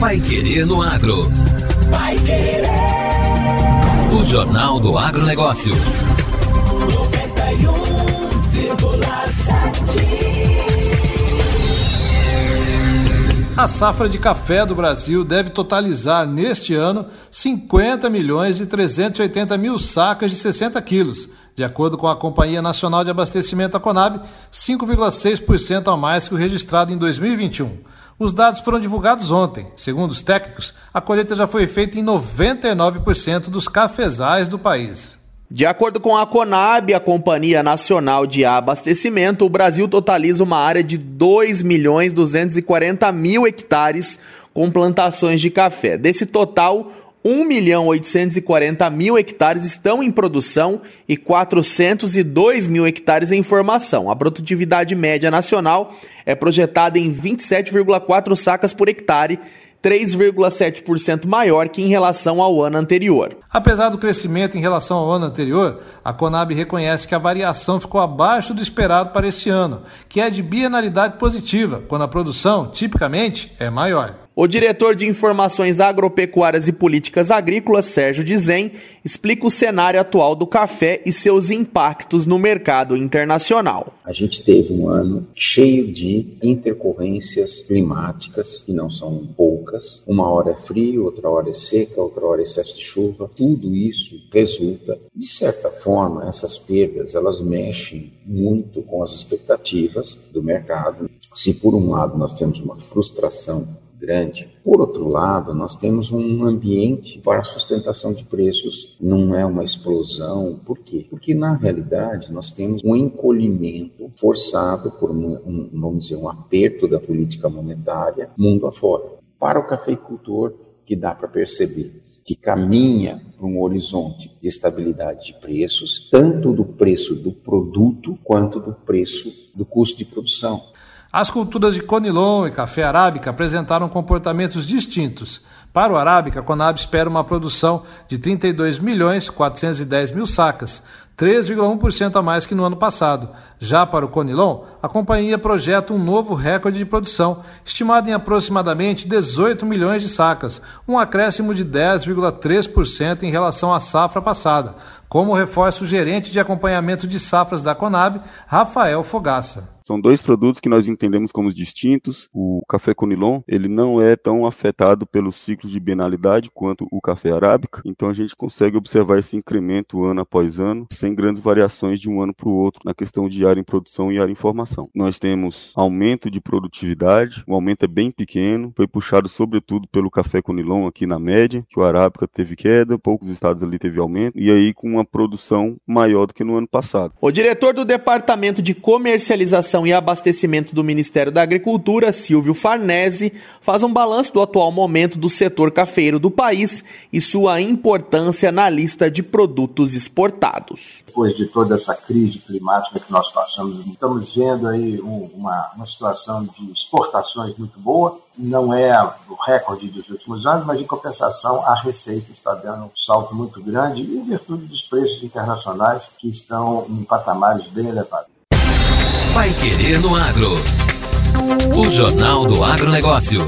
Pai Querer no Agro. Pai Querer. O Jornal do Agronegócio. 91,7. A safra de café do Brasil deve totalizar neste ano 50 milhões e 380 mil sacas de 60 quilos. De acordo com a Companhia Nacional de Abastecimento, a Conab, 5,6% a mais que o registrado em 2021. Os dados foram divulgados ontem. Segundo os técnicos, a colheita já foi feita em 99% dos cafezais do país. De acordo com a Conab, a Companhia Nacional de Abastecimento, o Brasil totaliza uma área de 2 milhões 240 mil hectares com plantações de café. Desse total, 1 milhão 840 mil hectares estão em produção e 402 mil hectares em formação. A produtividade média nacional é projetada em 27,4 sacas por hectare, 3,7% maior que em relação ao ano anterior. Apesar do crescimento em relação ao ano anterior, a Conab reconhece que a variação ficou abaixo do esperado para esse ano, que é de bienalidade positiva, quando a produção, tipicamente, é maior. O diretor de Informações Agropecuárias e Políticas Agrícolas, Sérgio Dizem, explica o cenário atual do café e seus impactos no mercado internacional. A gente teve um ano cheio de intercorrências climáticas, que não são poucas. Uma hora é frio, outra hora é seca, outra hora é excesso de chuva. Tudo isso resulta, de certa forma, essas perdas, elas mexem muito com as expectativas do mercado. Se por um lado nós temos uma frustração grande. Por outro lado, nós temos um ambiente para sustentação de preços, não é uma explosão. Por quê? Porque na realidade nós temos um encolhimento forçado por um, um vamos dizer, um aperto da política monetária mundo afora. Para o cafeicultor, que dá para perceber que caminha para um horizonte de estabilidade de preços, tanto do preço do produto quanto do preço do custo de produção. As culturas de Conilon e café arábica apresentaram comportamentos distintos. Para o arábica, a Conab espera uma produção de 32 milhões 410 mil sacas, 3,1% a mais que no ano passado. Já para o Conilon, a companhia projeta um novo recorde de produção, estimado em aproximadamente 18 milhões de sacas, um acréscimo de 10,3% em relação à safra passada, como reforça o gerente de acompanhamento de safras da Conab, Rafael Fogaça. São dois produtos que nós entendemos como distintos. O café Conilon, ele não é tão afetado pelo ciclo de bienalidade quanto o café arábica, então a gente consegue observar esse incremento ano após ano, sem grandes variações de um ano para o outro na questão de área em produção e área em formação. Nós temos aumento de produtividade, o aumento é bem pequeno, foi puxado sobretudo pelo café Conilon aqui na média, que o arábica teve queda, poucos estados ali teve aumento, e aí com uma produção maior do que no ano passado. O diretor do Departamento de Comercialização e Abastecimento do Ministério da Agricultura, Silvio Farnese, faz um balanço do atual momento do setor cafeiro do país e sua importância na lista de produtos exportados. Depois de toda essa crise climática que nós passamos, estamos vendo aí uma, uma situação de exportações muito boa. Não é o recorde dos últimos anos, mas em compensação a receita está dando um salto muito grande em virtude dos preços internacionais que estão em patamares bem elevados. Pai Querer no Agro. O Jornal do Agronegócio.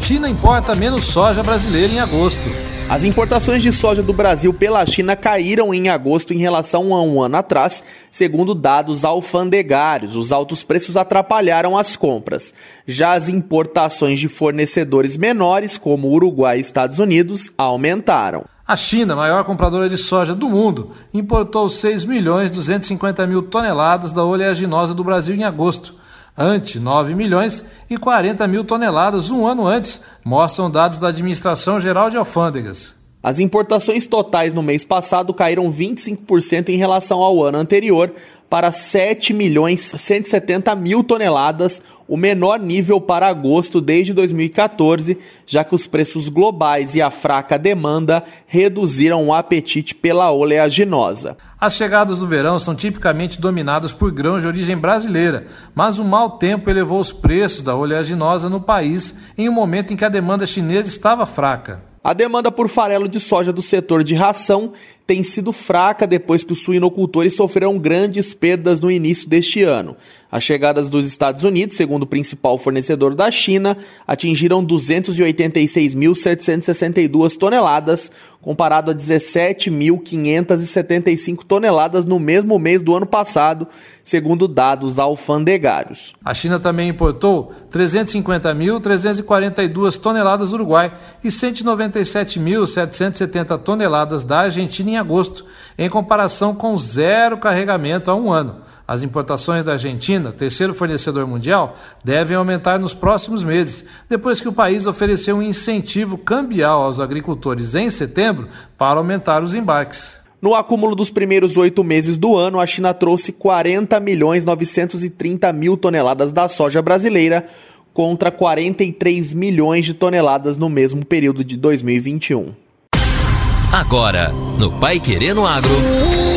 China importa menos soja brasileira em agosto. As importações de soja do Brasil pela China caíram em agosto em relação a um ano atrás, segundo dados alfandegários. Os altos preços atrapalharam as compras. Já as importações de fornecedores menores, como Uruguai e Estados Unidos, aumentaram. A China, maior compradora de soja do mundo, importou 6 milhões 250 mil toneladas da oleaginosa do Brasil em agosto, ante 9 milhões e 40 mil toneladas um ano antes, mostram dados da Administração Geral de Alfândegas. As importações totais no mês passado caíram 25% em relação ao ano anterior, para 7 milhões 170 mil toneladas, o menor nível para agosto desde 2014, já que os preços globais e a fraca demanda reduziram o apetite pela oleaginosa. As chegadas do verão são tipicamente dominadas por grãos de origem brasileira, mas o mau tempo elevou os preços da oleaginosa no país em um momento em que a demanda chinesa estava fraca. A demanda por farelo de soja do setor de ração tem sido fraca depois que os suinocultores sofreram grandes perdas no início deste ano. As chegadas dos Estados Unidos, segundo o principal fornecedor da China, atingiram 286.762 toneladas, comparado a 17.575 toneladas no mesmo mês do ano passado, segundo dados alfandegários. A China também importou 350.342 toneladas do Uruguai e 197.770 toneladas da Argentina em agosto, em comparação com zero carregamento há um ano. As importações da Argentina, terceiro fornecedor mundial, devem aumentar nos próximos meses, depois que o país ofereceu um incentivo cambial aos agricultores em setembro para aumentar os embarques. No acúmulo dos primeiros oito meses do ano, a China trouxe 40 milhões 930 mil toneladas da soja brasileira, contra 43 milhões de toneladas no mesmo período de 2021. Agora, no Pai Querendo Agro.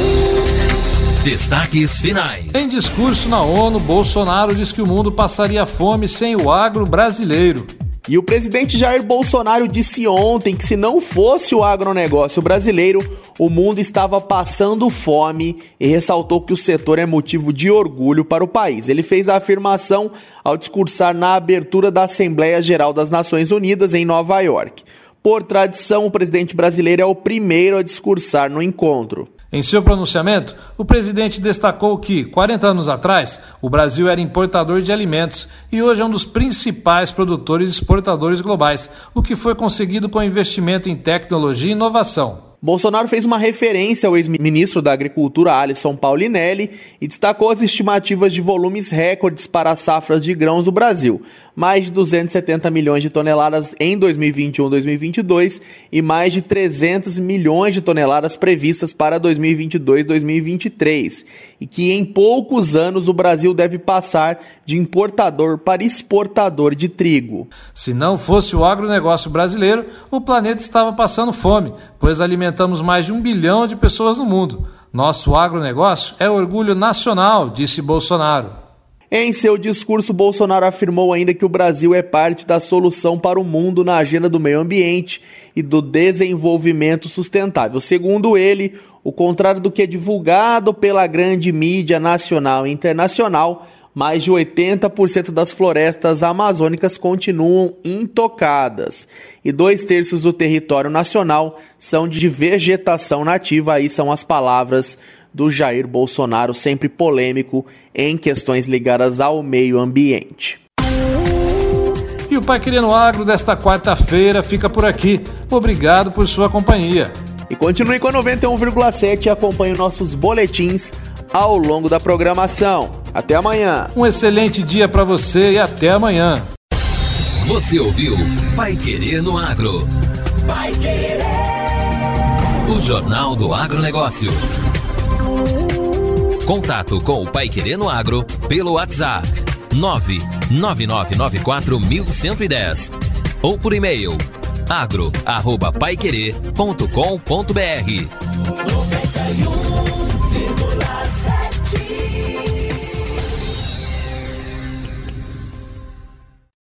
Destaques finais. Em discurso na ONU, Bolsonaro diz que o mundo passaria fome sem o agro brasileiro. E o presidente Jair Bolsonaro disse ontem que se não fosse o agronegócio brasileiro, o mundo estava passando fome e ressaltou que o setor é motivo de orgulho para o país. Ele fez a afirmação ao discursar na abertura da Assembleia Geral das Nações Unidas em Nova York. Por tradição, o presidente brasileiro é o primeiro a discursar no encontro. Em seu pronunciamento, o presidente destacou que, 40 anos atrás, o Brasil era importador de alimentos e hoje é um dos principais produtores e exportadores globais, o que foi conseguido com investimento em tecnologia e inovação. Bolsonaro fez uma referência ao ex-ministro da Agricultura, Alisson Paulinelli, e destacou as estimativas de volumes recordes para as safras de grãos do Brasil, mais de 270 milhões de toneladas em 2021-2022 e mais de 300 milhões de toneladas previstas para 2022-2023, e que em poucos anos o Brasil deve passar de importador para exportador de trigo. Se não fosse o agronegócio brasileiro, o planeta estava passando fome, pois alimentos alimentamos mais de um bilhão de pessoas no mundo. Nosso agronegócio é orgulho nacional, disse Bolsonaro. Em seu discurso, Bolsonaro afirmou ainda que o Brasil é parte da solução para o mundo na agenda do meio ambiente e do desenvolvimento sustentável. Segundo ele, o contrário do que é divulgado pela grande mídia nacional e internacional, mais de 80% das florestas amazônicas continuam intocadas e dois terços do território nacional são de vegetação nativa. Aí são as palavras do Jair Bolsonaro, sempre polêmico em questões ligadas ao meio ambiente. E o Pai Querendo Agro desta quarta-feira fica por aqui. Obrigado por sua companhia. E continue com a 91,7 e acompanhe nossos boletins ao longo da programação. Até amanhã. Um excelente dia para você e até amanhã. Você ouviu Pai Querer no Agro. Pai Querer. O Jornal do Agronegócio. Contato com o Pai Querer no Agro pelo WhatsApp 999941110 ou por e-mail agro@paiquerer.com.br